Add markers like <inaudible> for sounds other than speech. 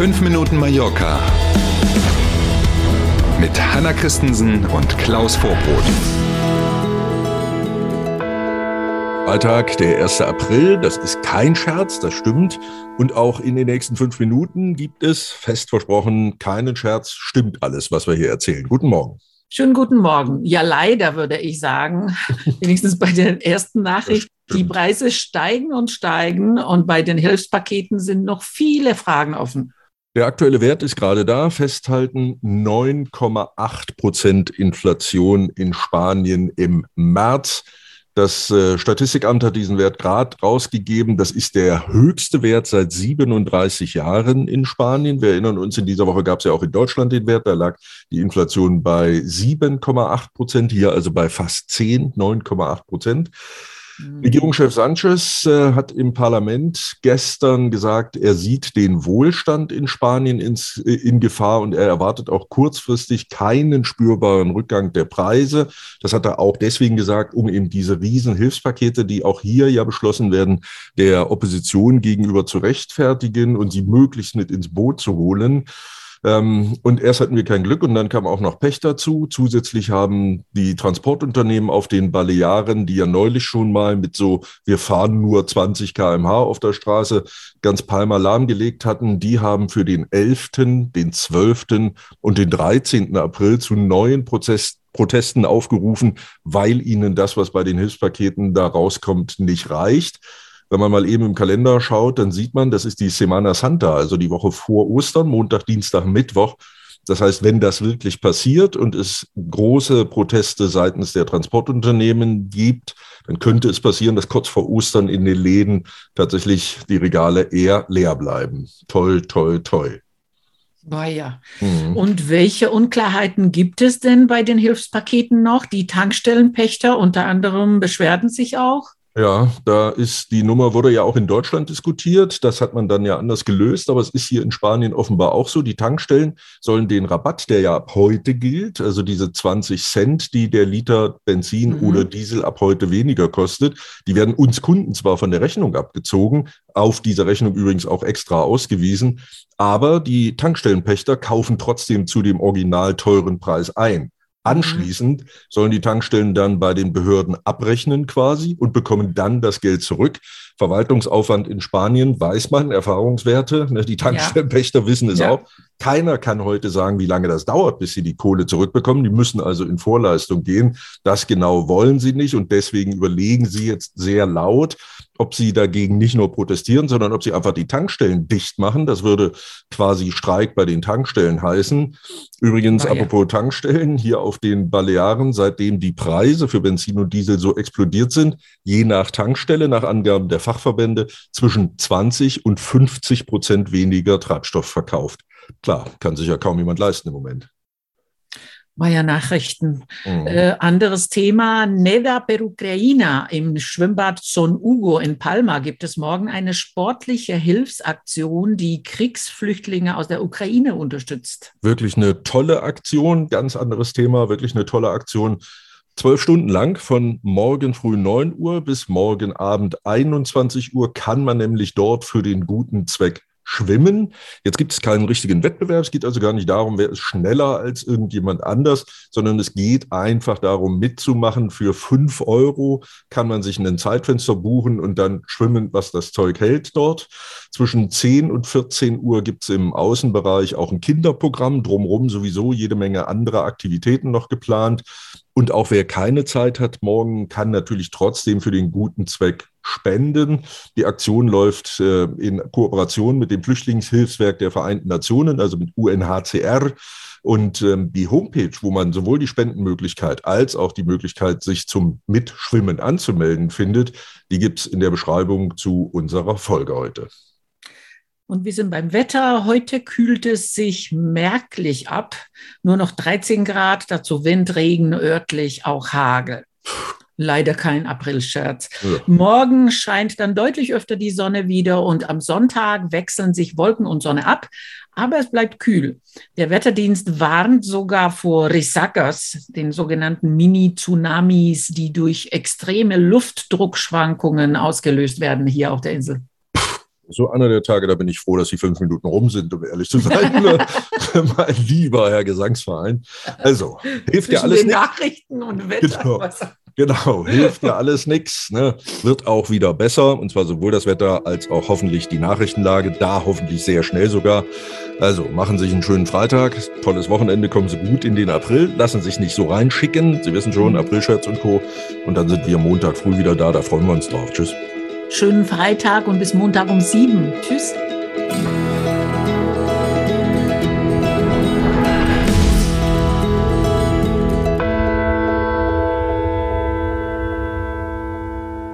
5 Minuten Mallorca mit Hanna Christensen und Klaus Vorbrot. Freitag, der 1. April, das ist kein Scherz, das stimmt. Und auch in den nächsten fünf Minuten gibt es, fest versprochen, keinen Scherz, stimmt alles, was wir hier erzählen. Guten Morgen. Schönen guten Morgen. Ja, leider würde ich sagen, <laughs> wenigstens bei der ersten Nachricht, die Preise steigen und steigen und bei den Hilfspaketen sind noch viele Fragen offen. Der aktuelle Wert ist gerade da, festhalten 9,8 Prozent Inflation in Spanien im März. Das äh, Statistikamt hat diesen Wert gerade rausgegeben. Das ist der höchste Wert seit 37 Jahren in Spanien. Wir erinnern uns, in dieser Woche gab es ja auch in Deutschland den Wert. Da lag die Inflation bei 7,8 Prozent, hier also bei fast 10, 9,8 Prozent. Mhm. Regierungschef Sanchez äh, hat im Parlament gestern gesagt, er sieht den Wohlstand in Spanien ins, äh, in Gefahr und er erwartet auch kurzfristig keinen spürbaren Rückgang der Preise. Das hat er auch deswegen gesagt, um eben diese riesen Hilfspakete, die auch hier ja beschlossen werden, der Opposition gegenüber zu rechtfertigen und sie möglichst mit ins Boot zu holen. Ähm, und erst hatten wir kein Glück und dann kam auch noch Pech dazu. Zusätzlich haben die Transportunternehmen auf den Balearen, die ja neulich schon mal mit so, wir fahren nur 20 kmh auf der Straße, ganz Palma lahmgelegt hatten, die haben für den 11., den 12. und den 13. April zu neuen Prozess Protesten aufgerufen, weil ihnen das, was bei den Hilfspaketen da rauskommt, nicht reicht. Wenn man mal eben im Kalender schaut, dann sieht man, das ist die Semana Santa, also die Woche vor Ostern, Montag, Dienstag, Mittwoch. Das heißt, wenn das wirklich passiert und es große Proteste seitens der Transportunternehmen gibt, dann könnte es passieren, dass kurz vor Ostern in den Läden tatsächlich die Regale eher leer bleiben. Toll, toll, toll. Naja. Mhm. Und welche Unklarheiten gibt es denn bei den Hilfspaketen noch? Die Tankstellenpächter unter anderem beschwerden sich auch. Ja, da ist die Nummer wurde ja auch in Deutschland diskutiert. Das hat man dann ja anders gelöst, aber es ist hier in Spanien offenbar auch so. Die Tankstellen sollen den Rabatt, der ja ab heute gilt, also diese 20 Cent, die der Liter Benzin mhm. oder Diesel ab heute weniger kostet, die werden uns Kunden zwar von der Rechnung abgezogen, auf dieser Rechnung übrigens auch extra ausgewiesen, aber die Tankstellenpächter kaufen trotzdem zu dem original teuren Preis ein. Anschließend sollen die Tankstellen dann bei den Behörden abrechnen quasi und bekommen dann das Geld zurück. Verwaltungsaufwand in Spanien weiß man, Erfahrungswerte. Ne, die Tankstellenpächter ja. wissen es ja. auch. Keiner kann heute sagen, wie lange das dauert, bis sie die Kohle zurückbekommen. Die müssen also in Vorleistung gehen. Das genau wollen sie nicht und deswegen überlegen sie jetzt sehr laut, ob sie dagegen nicht nur protestieren, sondern ob sie einfach die Tankstellen dicht machen. Das würde quasi Streik bei den Tankstellen heißen. Übrigens, ah, apropos ja. Tankstellen, hier auf den Balearen, seitdem die Preise für Benzin und Diesel so explodiert sind, je nach Tankstelle, nach Angaben der Fachverbände, zwischen 20 und 50 Prozent weniger Treibstoff verkauft. Klar, kann sich ja kaum jemand leisten im Moment. Maya Nachrichten. Mhm. Äh, anderes Thema, Neda per Ucraina im Schwimmbad Son Ugo in Palma gibt es morgen eine sportliche Hilfsaktion, die Kriegsflüchtlinge aus der Ukraine unterstützt. Wirklich eine tolle Aktion, ganz anderes Thema, wirklich eine tolle Aktion. Zwölf Stunden lang von morgen früh 9 Uhr bis morgen Abend 21 Uhr kann man nämlich dort für den guten Zweck Schwimmen. Jetzt gibt es keinen richtigen Wettbewerb. Es geht also gar nicht darum, wer ist schneller als irgendjemand anders, sondern es geht einfach darum, mitzumachen. Für fünf Euro kann man sich ein Zeitfenster buchen und dann schwimmen, was das Zeug hält dort. Zwischen 10 und 14 Uhr gibt es im Außenbereich auch ein Kinderprogramm. Drumherum sowieso jede Menge andere Aktivitäten noch geplant. Und auch wer keine Zeit hat morgen, kann natürlich trotzdem für den guten Zweck spenden. Die Aktion läuft äh, in Kooperation mit dem Flüchtlingshilfswerk der Vereinten Nationen, also mit UNHCR. Und ähm, die Homepage, wo man sowohl die Spendenmöglichkeit als auch die Möglichkeit, sich zum Mitschwimmen anzumelden, findet, die gibt es in der Beschreibung zu unserer Folge heute. Und wir sind beim Wetter. Heute kühlt es sich merklich ab. Nur noch 13 Grad, dazu Wind, Regen, örtlich auch Hagel. Leider kein Aprilscherz. Ja. Morgen scheint dann deutlich öfter die Sonne wieder und am Sonntag wechseln sich Wolken und Sonne ab, aber es bleibt kühl. Der Wetterdienst warnt sogar vor Risakas, den sogenannten Mini-Tsunamis, die durch extreme Luftdruckschwankungen ausgelöst werden hier auf der Insel. So einer der Tage, da bin ich froh, dass die fünf Minuten rum sind, um ehrlich zu sein. <laughs> mein lieber Herr Gesangsverein. Also, hilft ja alles nicht. Nachrichten und Wetter. Genau. Genau, <laughs> hilft ja alles nichts. Ne? Wird auch wieder besser, und zwar sowohl das Wetter als auch hoffentlich die Nachrichtenlage, da hoffentlich sehr schnell sogar. Also machen Sie sich einen schönen Freitag, tolles Wochenende, kommen Sie gut in den April, lassen sich nicht so reinschicken. Sie wissen schon, April-Shirts und Co. Und dann sind wir Montag früh wieder da, da freuen wir uns drauf. Tschüss. Schönen Freitag und bis Montag um sieben. Tschüss.